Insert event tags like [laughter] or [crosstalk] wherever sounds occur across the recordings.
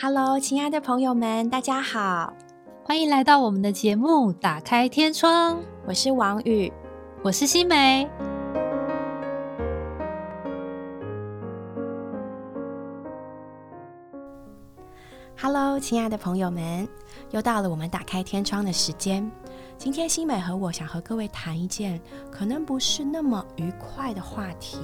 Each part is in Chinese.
Hello，亲爱的朋友们，大家好，欢迎来到我们的节目《打开天窗》。我是王宇，我是新梅。Hello，亲爱的朋友们，又到了我们打开天窗的时间。今天新美和我想和各位谈一件可能不是那么愉快的话题。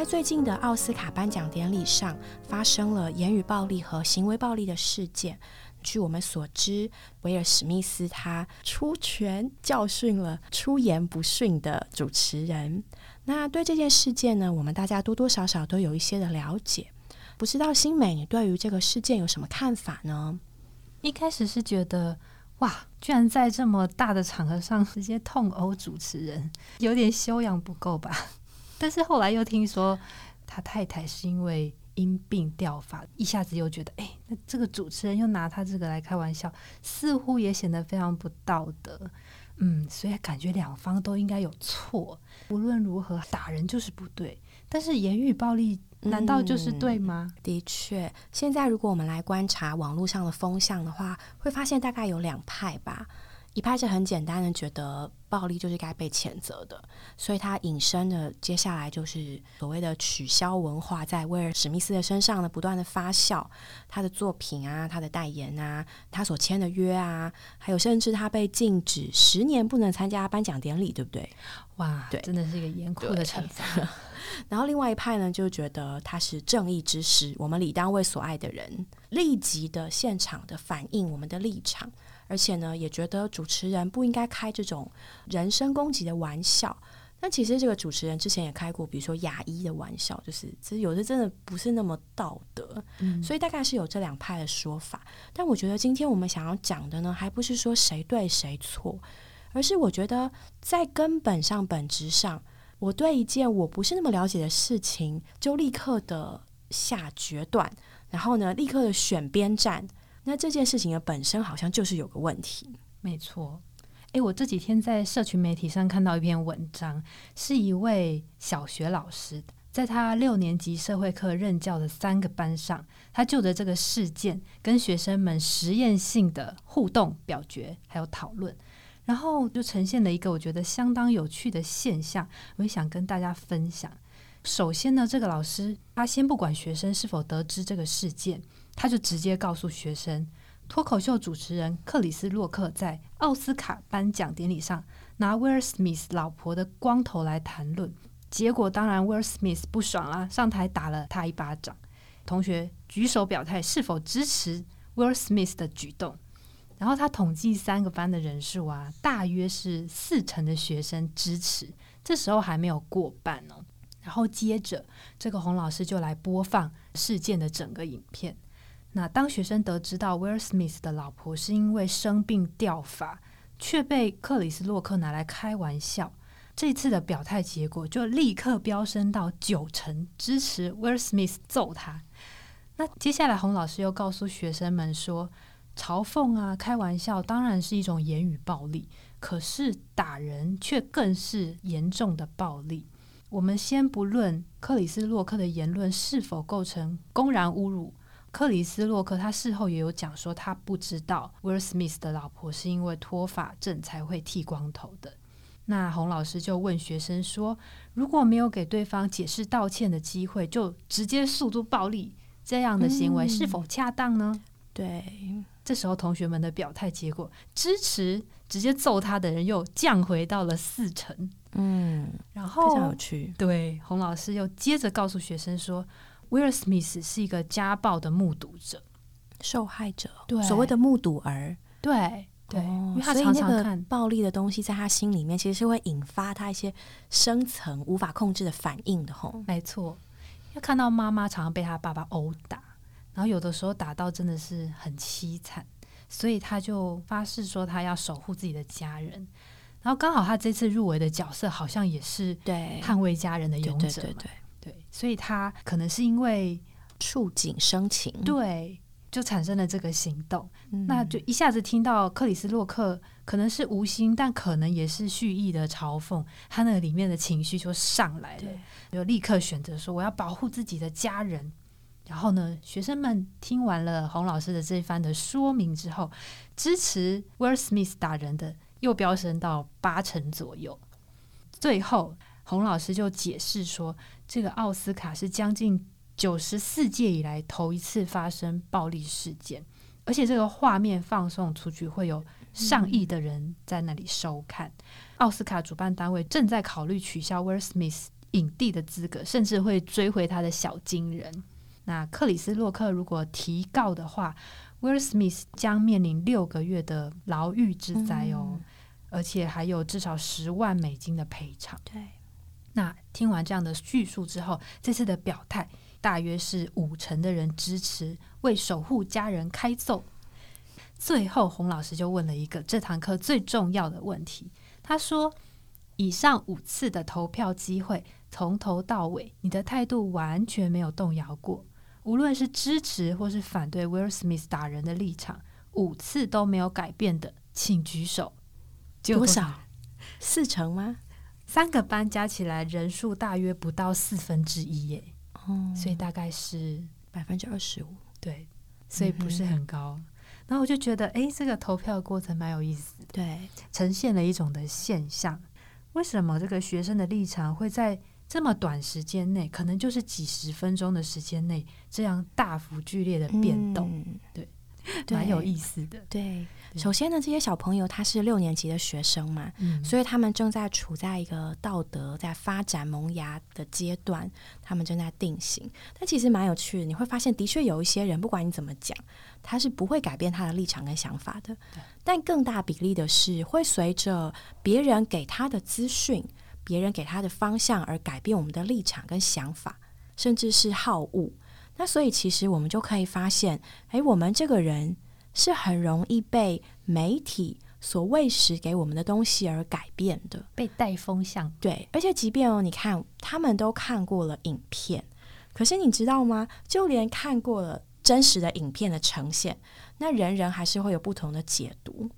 在最近的奥斯卡颁奖典礼上，发生了言语暴力和行为暴力的事件。据我们所知，威尔史密斯他出拳教训了出言不逊的主持人。那对这件事件呢，我们大家多多少少都有一些的了解。不知道新美，你对于这个事件有什么看法呢？一开始是觉得，哇，居然在这么大的场合上直接痛殴主持人，有点修养不够吧？但是后来又听说他太太是因为因病掉发，一下子又觉得，哎，那这个主持人又拿他这个来开玩笑，似乎也显得非常不道德。嗯，所以感觉两方都应该有错。无论如何，打人就是不对，但是言语暴力难道就是对吗？的确，现在如果我们来观察网络上的风向的话，会发现大概有两派吧。一派是很简单的，觉得暴力就是该被谴责的，所以他引申的接下来就是所谓的取消文化，在威尔史密斯的身上呢不断的发酵，他的作品啊，他的代言啊，他所签的约啊，还有甚至他被禁止十年不能参加颁奖典礼，对不对？哇，对，真的是一个严酷的惩罚。[laughs] 然后另外一派呢，就觉得他是正义之师，我们理当为所爱的人立即的现场的反映我们的立场。而且呢，也觉得主持人不应该开这种人身攻击的玩笑。那其实这个主持人之前也开过，比如说牙医的玩笑，就是其实有的真的不是那么道德。嗯，所以大概是有这两派的说法。但我觉得今天我们想要讲的呢，还不是说谁对谁错，而是我觉得在根本上、本质上，我对一件我不是那么了解的事情，就立刻的下决断，然后呢，立刻的选边站。那这件事情的本身好像就是有个问题，没错。诶，我这几天在社群媒体上看到一篇文章，是一位小学老师在他六年级社会课任教的三个班上，他就着这个事件跟学生们实验性的互动、表决还有讨论，然后就呈现了一个我觉得相当有趣的现象，我也想跟大家分享。首先呢，这个老师他先不管学生是否得知这个事件。他就直接告诉学生，脱口秀主持人克里斯洛克在奥斯卡颁奖典礼上拿威尔史密斯老婆的光头来谈论，结果当然威尔史密斯不爽啊，上台打了他一巴掌。同学举手表态是否支持威尔史密斯的举动，然后他统计三个班的人数啊，大约是四成的学生支持，这时候还没有过半哦。然后接着这个洪老师就来播放事件的整个影片。那当学生得知到威尔史密斯的老婆是因为生病掉发，却被克里斯洛克拿来开玩笑，这次的表态结果就立刻飙升到九成支持威尔史密斯揍他。那接下来洪老师又告诉学生们说，嘲讽啊、开玩笑当然是一种言语暴力，可是打人却更是严重的暴力。我们先不论克里斯洛克的言论是否构成公然侮辱。克里斯洛克他事后也有讲说，他不知道威尔史密斯的老婆是因为脱发症才会剃光头的。那洪老师就问学生说，如果没有给对方解释道歉的机会，就直接诉诸暴力，这样的行为是否恰当呢？对，这时候同学们的表态结果，支持直接揍他的人又降回到了四成。嗯，然后非常有趣。对，洪老师又接着告诉学生说。威尔·史密斯是一个家暴的目睹者、受害者，对。所谓的目睹儿，对对，因为他常常看。暴力的东西，在他心里面其实是会引发他一些深层无法控制的反应的。吼，没错，要看到妈妈常常被他爸爸殴打，然后有的时候打到真的是很凄惨，所以他就发誓说他要守护自己的家人。然后刚好他这次入围的角色好像也是对。捍卫家人的勇者，对对。对，所以他可能是因为触景生情，对，就产生了这个行动。那就一下子听到克里斯洛克可能是无心，但可能也是蓄意的嘲讽，他那里面的情绪就上来了，就立刻选择说我要保护自己的家人，然后呢，学生们听完了洪老师的这一番的说明之后，支持威尔史密斯打人的又飙升到八成左右。最后，洪老师就解释说，这个奥斯卡是将近九十四届以来头一次发生暴力事件，而且这个画面放送出去会有上亿的人在那里收看。奥斯卡主办单位正在考虑取消威尔史密斯影帝的资格，甚至会追回他的小金人。那克里斯洛克如果提告的话，威尔史密斯将面临六个月的牢狱之灾哦。而且还有至少十万美金的赔偿。对，那听完这样的叙述之后，这次的表态大约是五成的人支持为守护家人开奏。最后，洪老师就问了一个这堂课最重要的问题。他说：“以上五次的投票机会，从头到尾，你的态度完全没有动摇过，无论是支持或是反对威尔史密斯打人的立场，五次都没有改变的，请举手。”多少？四成吗？三个班加起来人数大约不到四分之一耶。哦，所以大概是百分之二十五。对，所以不是很高。然后我就觉得，哎，这个投票过程蛮有意思。对，呈现了一种的现象。为什么这个学生的立场会在这么短时间内，可能就是几十分钟的时间内，这样大幅剧烈的变动？对。蛮有意思的。对，首先呢，这些小朋友他是六年级的学生嘛，所以他们正在处在一个道德在发展萌芽的阶段，他们正在定型。但其实蛮有趣的，你会发现，的确有一些人，不管你怎么讲，他是不会改变他的立场跟想法的。但更大比例的是，会随着别人给他的资讯、别人给他的方向而改变我们的立场跟想法，甚至是好恶。那所以其实我们就可以发现，哎，我们这个人是很容易被媒体所喂食给我们的东西而改变的，被带风向。对，而且即便哦，你看他们都看过了影片，可是你知道吗？就连看过了真实的影片的呈现，那人人还是会有不同的解读。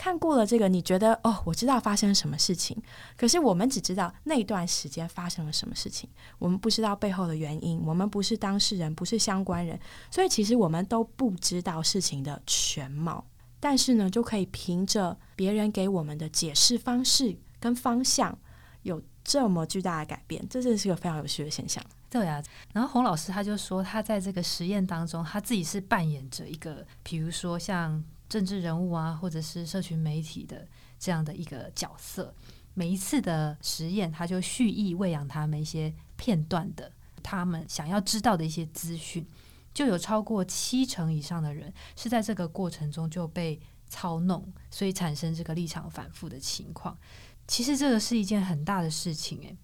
看过了这个，你觉得哦，我知道发生什么事情，可是我们只知道那段时间发生了什么事情，我们不知道背后的原因，我们不是当事人，不是相关人，所以其实我们都不知道事情的全貌。但是呢，就可以凭着别人给我们的解释方式跟方向，有这么巨大的改变，这真的是个非常有趣的现象。对啊，然后洪老师他就说，他在这个实验当中，他自己是扮演着一个，比如说像。政治人物啊，或者是社群媒体的这样的一个角色，每一次的实验，他就蓄意喂养他们一些片段的他们想要知道的一些资讯，就有超过七成以上的人是在这个过程中就被操弄，所以产生这个立场反复的情况。其实这个是一件很大的事情诶，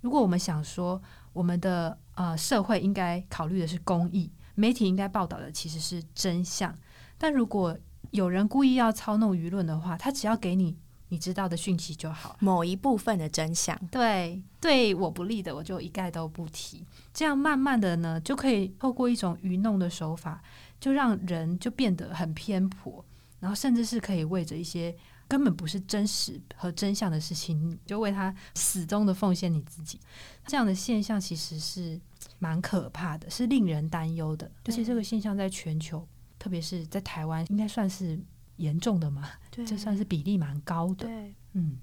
如果我们想说，我们的呃社会应该考虑的是公益，媒体应该报道的其实是真相，但如果有人故意要操弄舆论的话，他只要给你你知道的讯息就好，某一部分的真相。对，对我不利的，我就一概都不提。这样慢慢的呢，就可以透过一种愚弄的手法，就让人就变得很偏颇，然后甚至是可以为着一些根本不是真实和真相的事情，就为他始终的奉献你自己。这样的现象其实是蛮可怕的，是令人担忧的。而且这个现象在全球。特别是在台湾，应该算是严重的嘛？对，这算是比例蛮高的。对，嗯，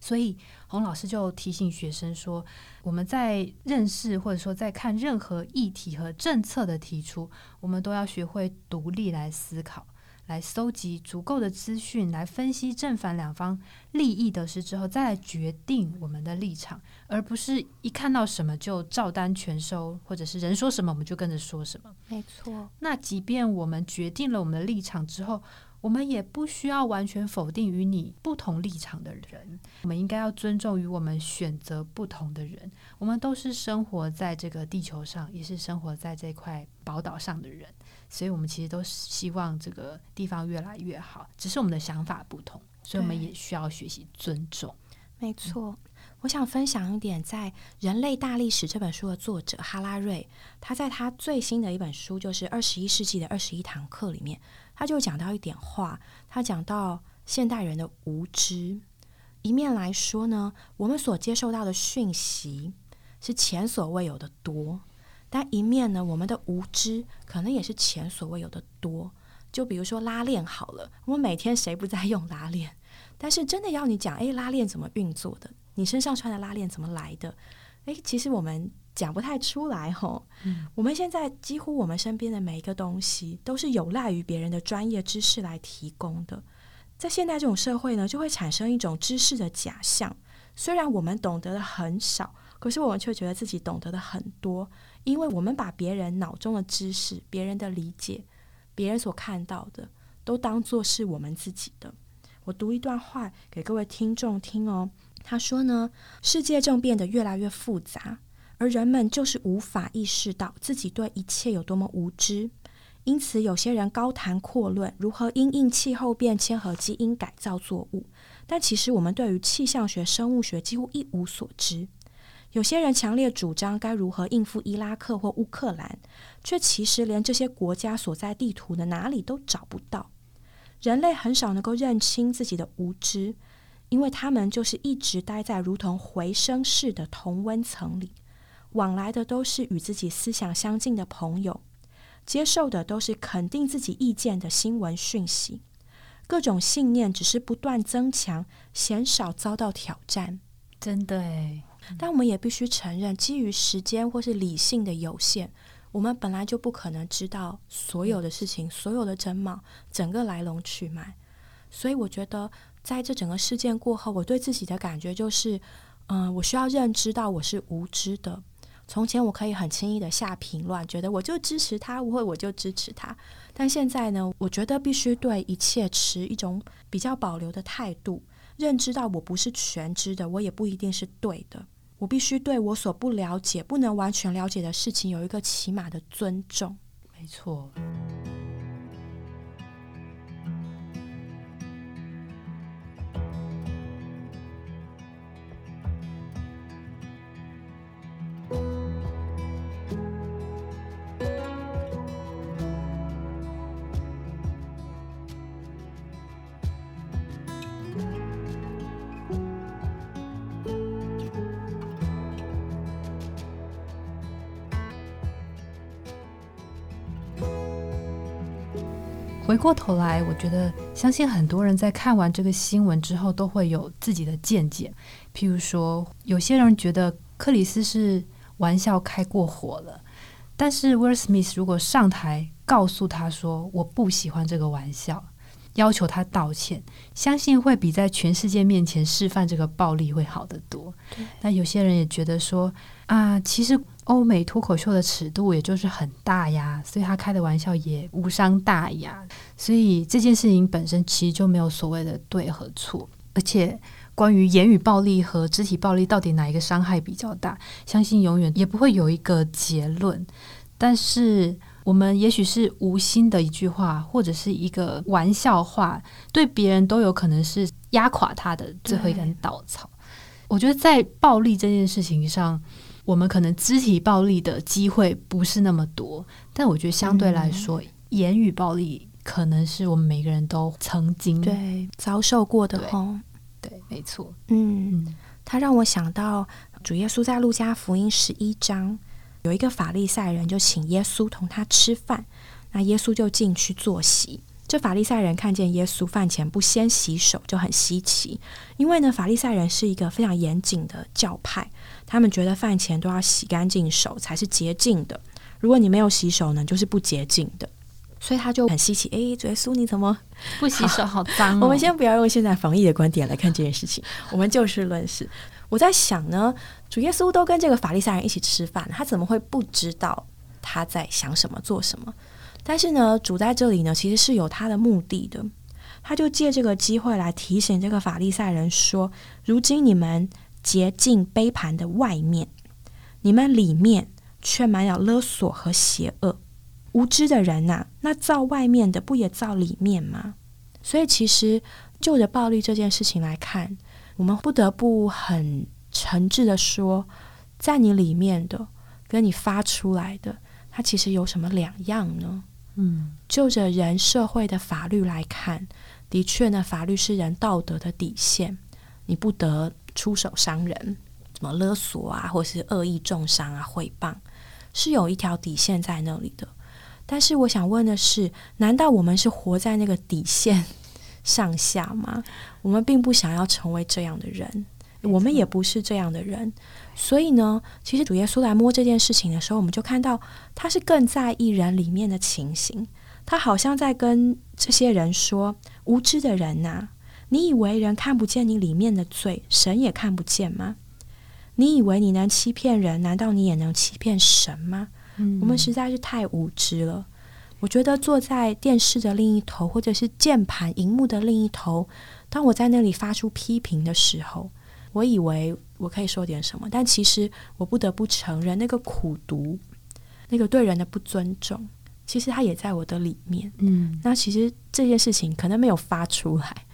所以洪老师就提醒学生说，我们在认识或者说在看任何议题和政策的提出，我们都要学会独立来思考。来搜集足够的资讯，来分析正反两方利益得失之后，再来决定我们的立场，而不是一看到什么就照单全收，或者是人说什么我们就跟着说什么。没错。那即便我们决定了我们的立场之后，我们也不需要完全否定与你不同立场的人。我们应该要尊重与我们选择不同的人。我们都是生活在这个地球上，也是生活在这块宝岛上的人。所以，我们其实都希望这个地方越来越好，只是我们的想法不同，所以我们也需要学习尊重。没错，我想分享一点，在《人类大历史》这本书的作者哈拉瑞，他在他最新的一本书，就是《二十一世纪的二十一堂课》里面，他就讲到一点话，他讲到现代人的无知。一面来说呢，我们所接受到的讯息是前所未有的多。但一面呢，我们的无知可能也是前所未有的多。就比如说拉链好了，我们每天谁不在用拉链？但是真的要你讲，诶，拉链怎么运作的？你身上穿的拉链怎么来的？诶，其实我们讲不太出来吼。我们现在几乎我们身边的每一个东西，都是有赖于别人的专业知识来提供的。在现代这种社会呢，就会产生一种知识的假象。虽然我们懂得的很少，可是我们却觉得自己懂得的很多，因为我们把别人脑中的知识、别人的理解、别人所看到的，都当做是我们自己的。我读一段话给各位听众听哦。他说呢，世界正变得越来越复杂，而人们就是无法意识到自己对一切有多么无知。因此，有些人高谈阔论如何因应气候变迁和基因改造作物，但其实我们对于气象学、生物学几乎一无所知。有些人强烈主张该如何应付伊拉克或乌克兰，却其实连这些国家所在地图的哪里都找不到。人类很少能够认清自己的无知，因为他们就是一直待在如同回声式的同温层里，往来的都是与自己思想相近的朋友。接受的都是肯定自己意见的新闻讯息，各种信念只是不断增强，鲜少遭到挑战。真的诶，但我们也必须承认，基于时间或是理性的有限，我们本来就不可能知道所有的事情、所有的真貌、整个来龙去脉。所以，我觉得在这整个事件过后，我对自己的感觉就是，嗯，我需要认知到我是无知的。从前我可以很轻易的下评论，觉得我就支持他，或我就支持他。但现在呢，我觉得必须对一切持一种比较保留的态度，认知到我不是全知的，我也不一定是对的。我必须对我所不了解、不能完全了解的事情有一个起码的尊重。没错。回过头来，我觉得相信很多人在看完这个新闻之后，都会有自己的见解。譬如说，有些人觉得克里斯是玩笑开过火了，但是威尔史密斯如果上台告诉他说我不喜欢这个玩笑，要求他道歉，相信会比在全世界面前示范这个暴力会好得多。那有些人也觉得说啊，其实。欧美脱口秀的尺度也就是很大呀，所以他开的玩笑也无伤大雅。所以这件事情本身其实就没有所谓的对和错。而且关于言语暴力和肢体暴力到底哪一个伤害比较大，相信永远也不会有一个结论。但是我们也许是无心的一句话，或者是一个玩笑话，对别人都有可能是压垮他的最后一根稻草。我觉得在暴力这件事情上。我们可能肢体暴力的机会不是那么多，但我觉得相对来说，言语暴力可能是我们每个人都曾经对遭受过的哦。对，没错。嗯，他让我想到主耶稣在路加福音十一章，有一个法利赛人就请耶稣同他吃饭，那耶稣就进去坐席。这法利赛人看见耶稣饭前不先洗手，就很稀奇，因为呢，法利赛人是一个非常严谨的教派。他们觉得饭前都要洗干净手才是洁净的，如果你没有洗手呢，就是不洁净的。所以他就很稀奇，诶，主耶稣你怎么不洗手？好脏！我们先不要用现在防疫的观点来看这件事情，[laughs] 我们就事论事。我在想呢，主耶稣都跟这个法利赛人一起吃饭，他怎么会不知道他在想什么、做什么？但是呢，主在这里呢，其实是有他的目的的。他就借这个机会来提醒这个法利赛人说：如今你们。洁净杯盘的外面，你们里面却满了勒索和邪恶。无知的人呐，那造外面的不也造里面吗？所以，其实就着暴力这件事情来看，我们不得不很诚挚的说，在你里面的跟你发出来的，它其实有什么两样呢？嗯，就着人社会的法律来看，的确呢，法律是人道德的底线，你不得。出手伤人，什么勒索啊，或是恶意重伤啊、毁谤，是有一条底线在那里的。但是我想问的是，难道我们是活在那个底线上下吗？我们并不想要成为这样的人，我们也不是这样的人。所以呢，其实主耶稣来摸这件事情的时候，我们就看到他是更在意人里面的情形。他好像在跟这些人说：“无知的人呐，你以为人看不见你里面的罪，神也看不见吗？你以为你能欺骗人，难道你也能欺骗神吗？”我们实在是太无知了。我觉得坐在电视的另一头，或者是键盘、荧幕的另一头，当我在那里发出批评的时候，我以为我可以说点什么，但其实我不得不承认，那个苦读，那个对人的不尊重，其实它也在我的里面。嗯，那其实这件事情可能没有发出来，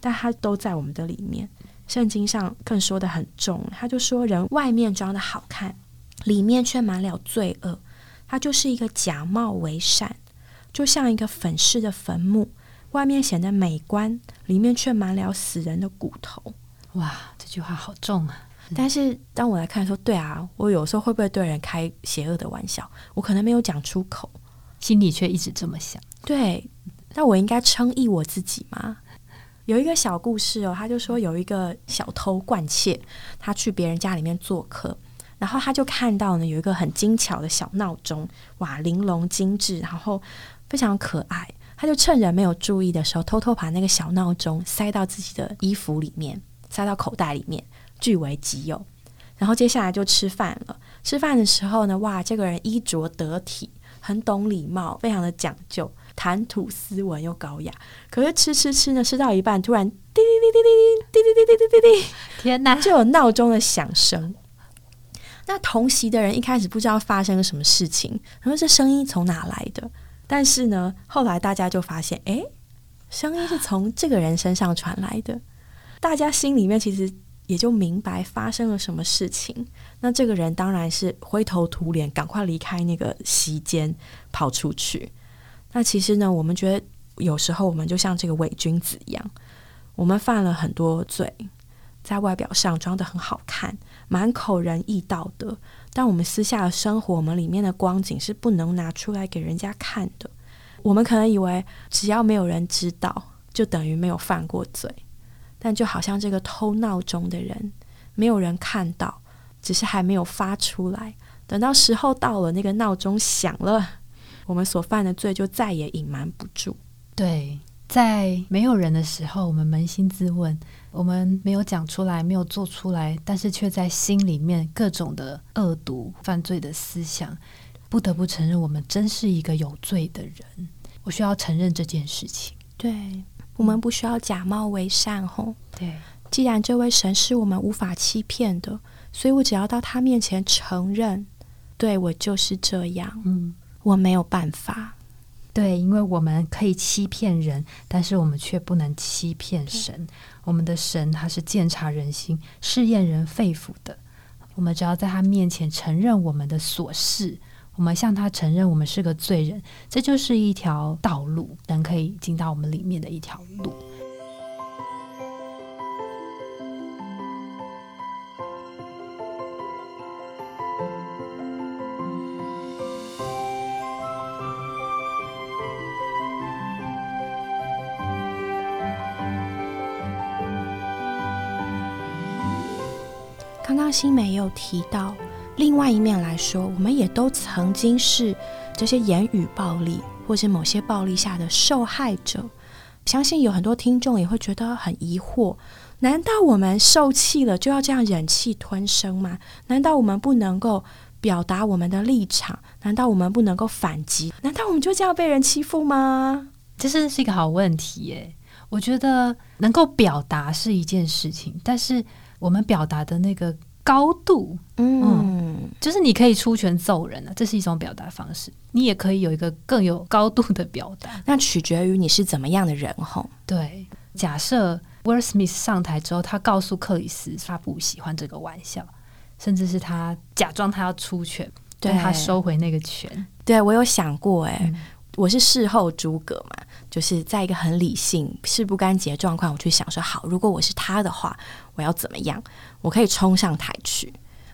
但它都在我们的里面。圣经上更说的很重，他就说人外面装的好看。里面却满了罪恶，它就是一个假冒为善，就像一个粉饰的坟墓，外面显得美观，里面却满了死人的骨头。哇，这句话好重啊！但是当我来看说，对啊，我有时候会不会对人开邪恶的玩笑？我可能没有讲出口，心里却一直这么想。对，那我应该称义我自己吗？有一个小故事哦，他就说有一个小偷惯窃，他去别人家里面做客。然后他就看到呢，有一个很精巧的小闹钟，哇，玲珑精致，然后非常可爱。他就趁人没有注意的时候，偷偷把那个小闹钟塞到自己的衣服里面，塞到口袋里面，据为己有。然后接下来就吃饭了。吃饭的时候呢，哇，这个人衣着得体，很懂礼貌，非常的讲究，谈吐斯文又高雅。可是吃吃吃呢，吃到一半，突然滴滴滴滴滴滴滴滴滴滴滴，天哪，就有闹钟的响声。那同席的人一开始不知道发生了什么事情，然后这声音从哪来的？但是呢，后来大家就发现，哎，声音是从这个人身上传来的。大家心里面其实也就明白发生了什么事情。那这个人当然是灰头土脸，赶快离开那个席间，跑出去。那其实呢，我们觉得有时候我们就像这个伪君子一样，我们犯了很多罪。在外表上装的很好看，满口仁义道德，但我们私下的生活，我们里面的光景是不能拿出来给人家看的。我们可能以为只要没有人知道，就等于没有犯过罪。但就好像这个偷闹钟的人，没有人看到，只是还没有发出来。等到时候到了，那个闹钟响了，我们所犯的罪就再也隐瞒不住。对，在没有人的时候，我们扪心自问。我们没有讲出来，没有做出来，但是却在心里面各种的恶毒、犯罪的思想。不得不承认，我们真是一个有罪的人。我需要承认这件事情。对，我们不需要假冒为善。吼，对，既然这位神是我们无法欺骗的，所以我只要到他面前承认，对我就是这样。嗯，我没有办法。对，因为我们可以欺骗人，但是我们却不能欺骗神。我们的神他是鉴察人心、试验人肺腑的。我们只要在他面前承认我们的琐事，我们向他承认我们是个罪人，这就是一条道路，人可以进到我们里面的一条路。新梅有提到，另外一面来说，我们也都曾经是这些言语暴力或者某些暴力下的受害者。相信有很多听众也会觉得很疑惑：难道我们受气了就要这样忍气吞声吗？难道我们不能够表达我们的立场？难道我们不能够反击？难道我们就这样被人欺负吗？这是是一个好问题耶。我觉得能够表达是一件事情，但是。我们表达的那个高度，嗯，就是你可以出拳揍人了，这是一种表达方式。你也可以有一个更有高度的表达，那取决于你是怎么样的人吼。对，假设 Will Smith 上台之后，他告诉克里斯他不喜欢这个玩笑，甚至是他假装他要出拳，对他收回那个拳。对我有想过，哎。我是事后诸葛嘛，就是在一个很理性、事不干己的状况，我去想说，好，如果我是他的话，我要怎么样？我可以冲上台去，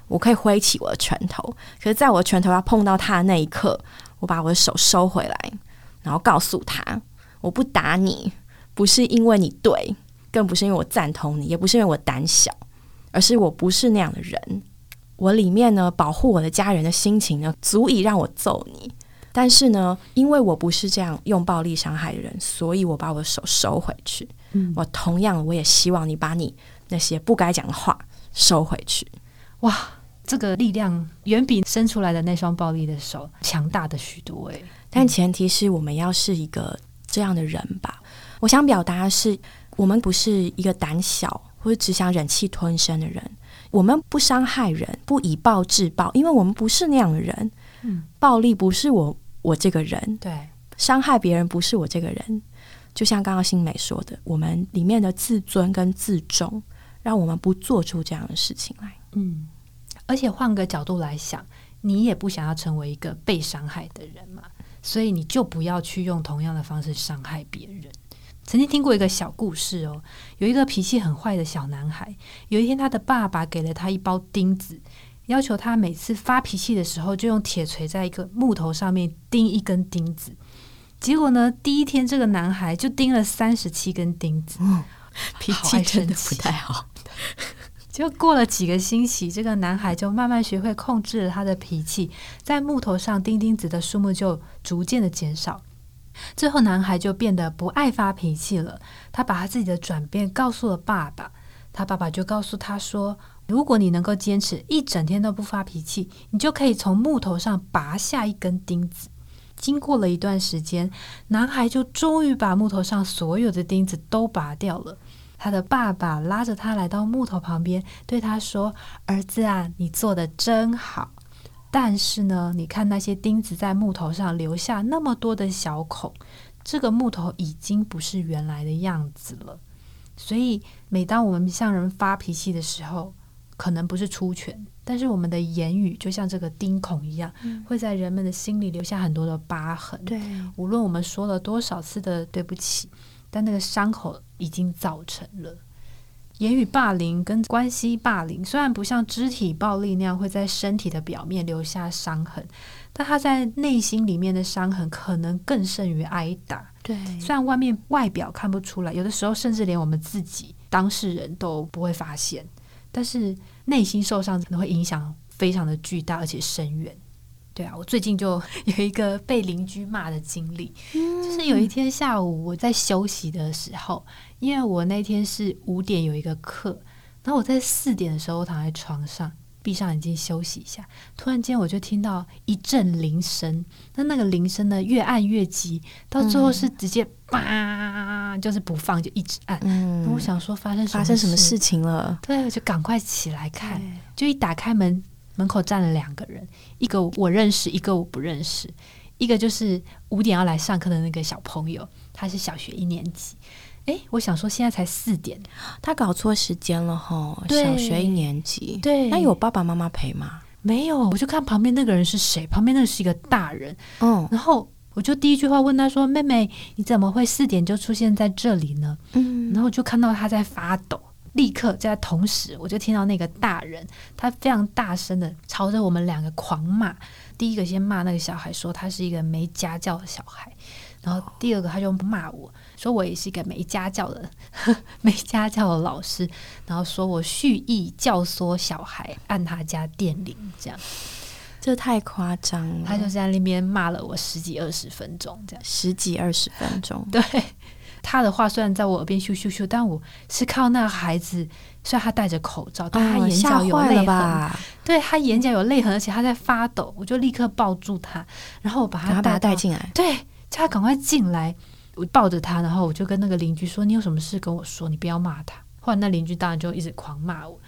我可以挥起我的拳头，可是在我的拳头要碰到他的那一刻，我把我的手收回来，然后告诉他，我不打你，不是因为你对，更不是因为我赞同你，也不是因为我胆小，而是我不是那样的人。我里面呢，保护我的家人的心情呢，足以让我揍你。但是呢，因为我不是这样用暴力伤害的人，所以我把我的手收回去。嗯，我同样，我也希望你把你那些不该讲的话收回去。哇，这个力量远比伸出来的那双暴力的手强大的许多诶，但前提是我们要是一个这样的人吧。我想表达的是，我们不是一个胆小或者只想忍气吞声的人。我们不伤害人，不以暴制暴，因为我们不是那样的人。嗯，暴力不是我我这个人，对，伤害别人不是我这个人。就像刚刚新美说的，我们里面的自尊跟自重，让我们不做出这样的事情来。嗯，而且换个角度来想，你也不想要成为一个被伤害的人嘛，所以你就不要去用同样的方式伤害别人。曾经听过一个小故事哦，有一个脾气很坏的小男孩，有一天他的爸爸给了他一包钉子，要求他每次发脾气的时候就用铁锤在一个木头上面钉一根钉子。结果呢，第一天这个男孩就钉了三十七根钉子，脾气真的不太好。[laughs] 就过了几个星期，这个男孩就慢慢学会控制了他的脾气，在木头上钉钉子的数目就逐渐的减少。最后，男孩就变得不爱发脾气了。他把他自己的转变告诉了爸爸，他爸爸就告诉他说：“如果你能够坚持一整天都不发脾气，你就可以从木头上拔下一根钉子。”经过了一段时间，男孩就终于把木头上所有的钉子都拔掉了。他的爸爸拉着他来到木头旁边，对他说：“儿子啊，你做的真好。”但是呢，你看那些钉子在木头上留下那么多的小孔，这个木头已经不是原来的样子了。所以，每当我们向人发脾气的时候，可能不是出拳，但是我们的言语就像这个钉孔一样，会在人们的心里留下很多的疤痕。对，无论我们说了多少次的对不起，但那个伤口已经造成了。言语霸凌跟关系霸凌，虽然不像肢体暴力那样会在身体的表面留下伤痕，但他在内心里面的伤痕可能更胜于挨打。对，虽然外面外表看不出来，有的时候甚至连我们自己当事人都不会发现，但是内心受伤可能会影响非常的巨大而且深远。对啊，我最近就 [laughs] 有一个被邻居骂的经历，就是有一天下午我在休息的时候，因为我那天是五点有一个课，然后我在四点的时候躺在床上，闭上眼睛休息一下，突然间我就听到一阵铃声，那那个铃声呢越按越急，到最后是直接叭，就是不放就一直按。嗯，我想说发生发生什么事情了？对，我就赶快起来看，就一打开门。门口站了两个人，一个我认识，一个我不认识。一个就是五点要来上课的那个小朋友，他是小学一年级。诶，我想说现在才四点，他搞错时间了哈。小学一年级，对，那有爸爸妈妈陪吗？没有，我就看旁边那个人是谁，旁边那是一个大人。嗯，然后我就第一句话问他说：“妹妹，你怎么会四点就出现在这里呢？”嗯，然后就看到他在发抖。立刻在同时，我就听到那个大人，他非常大声的朝着我们两个狂骂。第一个先骂那个小孩，说他是一个没家教的小孩；然后第二个他就骂我说我也是一个没家教的 [laughs] 没家教的老师，然后说我蓄意教唆小孩按他家电铃，这样这太夸张了。他就在那边骂了我十几二十分钟，这样十几二十分钟，对。他的话虽然在我耳边咻咻咻，但我是靠那个孩子，虽然他戴着口罩，但他眼角有泪痕，对他眼角有泪痕，而且他在发抖，我就立刻抱住他，然后我把他带带进来，对，叫他赶快进来。我抱着他，然后我就跟那个邻居说：“你有什么事跟我说，你不要骂他。”后来那邻居当然就一直狂骂我，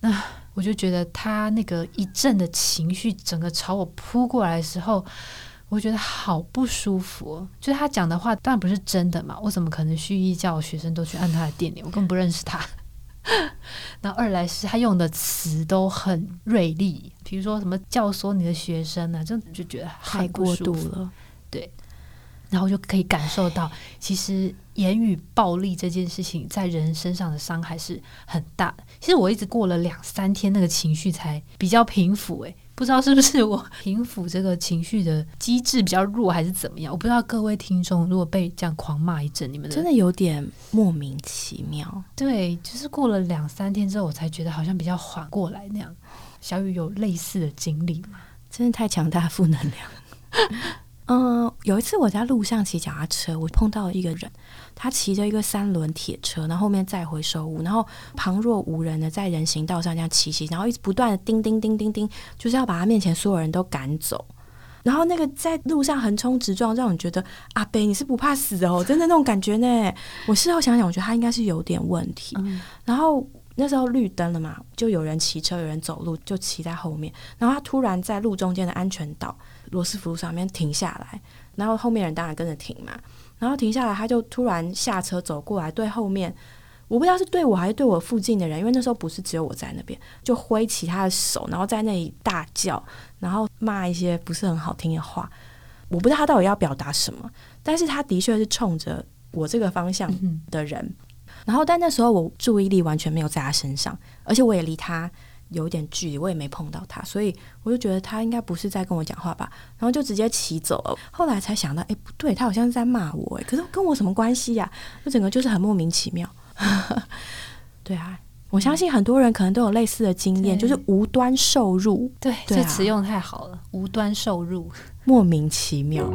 那我就觉得他那个一阵的情绪整个朝我扑过来的时候。我觉得好不舒服，就是他讲的话当然不是真的嘛，我怎么可能蓄意叫学生都去按他的电铃？我根本不认识他。[laughs] 那二来是他用的词都很锐利，比如说什么教唆你的学生啊，这就觉得太过度了。对，然后就可以感受到，其实言语暴力这件事情在人身上的伤害是很大的。其实我一直过了两三天，那个情绪才比较平复。诶，不知道是不是我平复这个情绪的机制比较弱，还是怎么样？我不知道各位听众如果被这样狂骂一阵，你们真的有点莫名其妙。对，就是过了两三天之后，我才觉得好像比较缓过来那样。小雨有类似的经历吗？真的太强大负能量。嗯，有一次我在路上骑脚踏车，我碰到了一个人，他骑着一个三轮铁车，然后后面载回收物，然后旁若无人的在人行道上这样骑骑，然后一直不断的叮叮叮叮叮，就是要把他面前所有人都赶走。然后那个在路上横冲直撞，让你觉得阿北你是不怕死哦，真的那种感觉呢。我事后想想，我觉得他应该是有点问题。然后那时候绿灯了嘛，就有人骑车，有人走路，就骑在后面。然后他突然在路中间的安全岛。罗斯福路上面停下来，然后后面人当然跟着停嘛。然后停下来，他就突然下车走过来，对后面，我不知道是对我还是对我附近的人，因为那时候不是只有我在那边，就挥起他的手，然后在那里大叫，然后骂一些不是很好听的话。我不知道他到底要表达什么，但是他的确是冲着我这个方向的人。然后，但那时候我注意力完全没有在他身上，而且我也离他。有点距离，我也没碰到他，所以我就觉得他应该不是在跟我讲话吧，然后就直接骑走了。后来才想到，哎，不对，他好像是在骂我，哎，可是跟我什么关系呀？就整个就是很莫名其妙。对啊，我相信很多人可能都有类似的经验，就是无端受辱。对，这词用太好了，无端受辱，莫名其妙。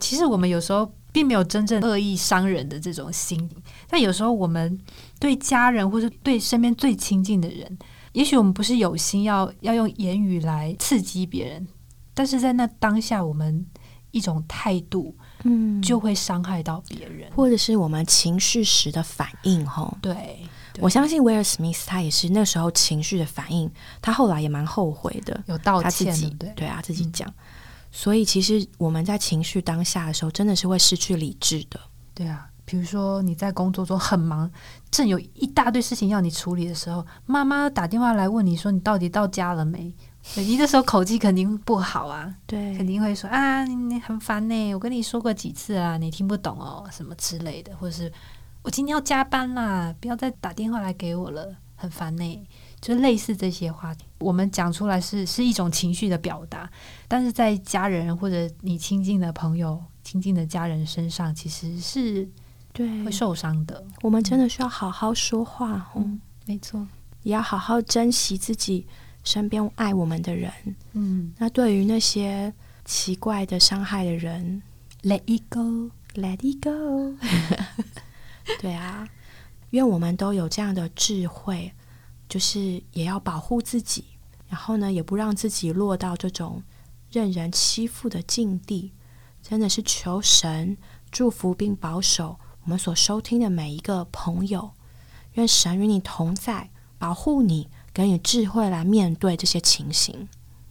其实我们有时候。并没有真正恶意伤人的这种心，但有时候我们对家人或者对身边最亲近的人，也许我们不是有心要要用言语来刺激别人，但是在那当下，我们一种态度，嗯，就会伤害到别人，或者是我们情绪时的反应。吼，对，我相信威尔史密斯他也是那时候情绪的反应，他后来也蛮后悔的，有道歉，对。对啊，自己讲。所以，其实我们在情绪当下的时候，真的是会失去理智的。对啊，比如说你在工作中很忙，正有一大堆事情要你处理的时候，妈妈打电话来问你说你到底到家了没？你这时候口气肯定不好啊，对，肯定会说啊，你很烦呢，我跟你说过几次啊，你听不懂哦，什么之类的，或者是我今天要加班啦，不要再打电话来给我了，很烦呢。就类似这些话，我们讲出来是是一种情绪的表达，但是在家人或者你亲近的朋友、亲近的家人身上，其实是对会受伤的。我们真的需要好好说话，嗯，没错，也要好好珍惜自己身边爱我们的人。嗯，那对于那些奇怪的伤害的人，Let it go，Let it go。[laughs] [laughs] 对啊，愿我们都有这样的智慧。就是也要保护自己，然后呢，也不让自己落到这种任人欺负的境地。真的是求神祝福并保守我们所收听的每一个朋友，愿神与你同在，保护你，给你智慧来面对这些情形。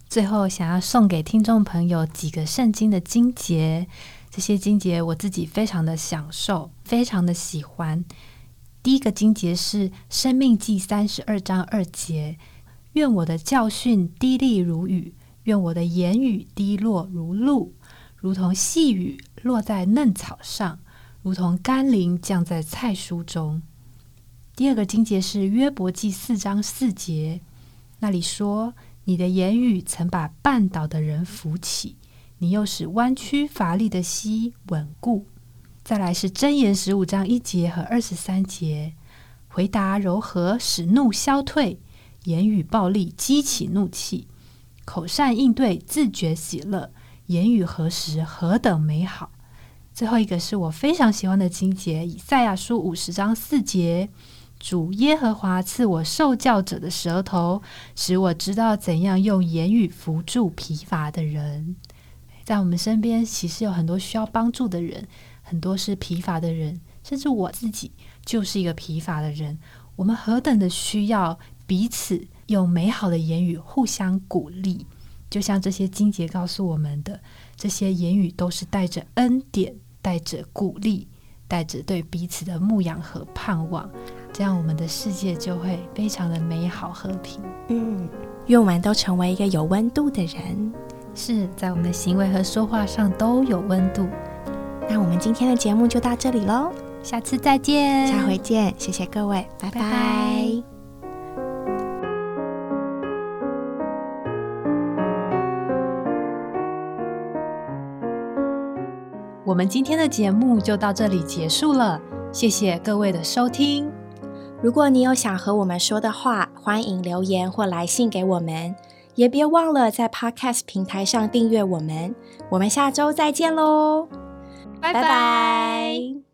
最后，想要送给听众朋友几个圣经的经节，这些经节我自己非常的享受，非常的喜欢。第一个经节是《生命记》三十二章二节：“愿我的教训滴沥如雨，愿我的言语滴落如露，如同细雨落在嫩草上，如同甘霖降在菜蔬中。”第二个经节是《约伯记》四章四节，那里说：“你的言语曾把绊倒的人扶起，你又使弯曲乏力的膝稳固。”再来是箴言十五章一节和二十三节，回答柔和使怒消退，言语暴力激起怒气，口善应对自觉喜乐，言语何时何等美好。最后一个是我非常喜欢的经节，以赛亚书五十章四节，主耶和华赐我受教者的舌头，使我知道怎样用言语扶助疲乏的人。在我们身边，其实有很多需要帮助的人。很多是疲乏的人，甚至我自己就是一个疲乏的人。我们何等的需要彼此用美好的言语互相鼓励，就像这些金节告诉我们的，这些言语都是带着恩典、带着鼓励、带着对彼此的牧养和盼望，这样我们的世界就会非常的美好和平。嗯，愿我们都成为一个有温度的人。是在我们的行为和说话上都有温度。那我们今天的节目就到这里喽，下次再见，下回见，谢谢各位，拜拜。拜。我们今天的节目就到这里结束了，谢谢各位的收听。如果你有想和我们说的话，欢迎留言或来信给我们，也别忘了在 Podcast 平台上订阅我们。我们下周再见喽，拜拜。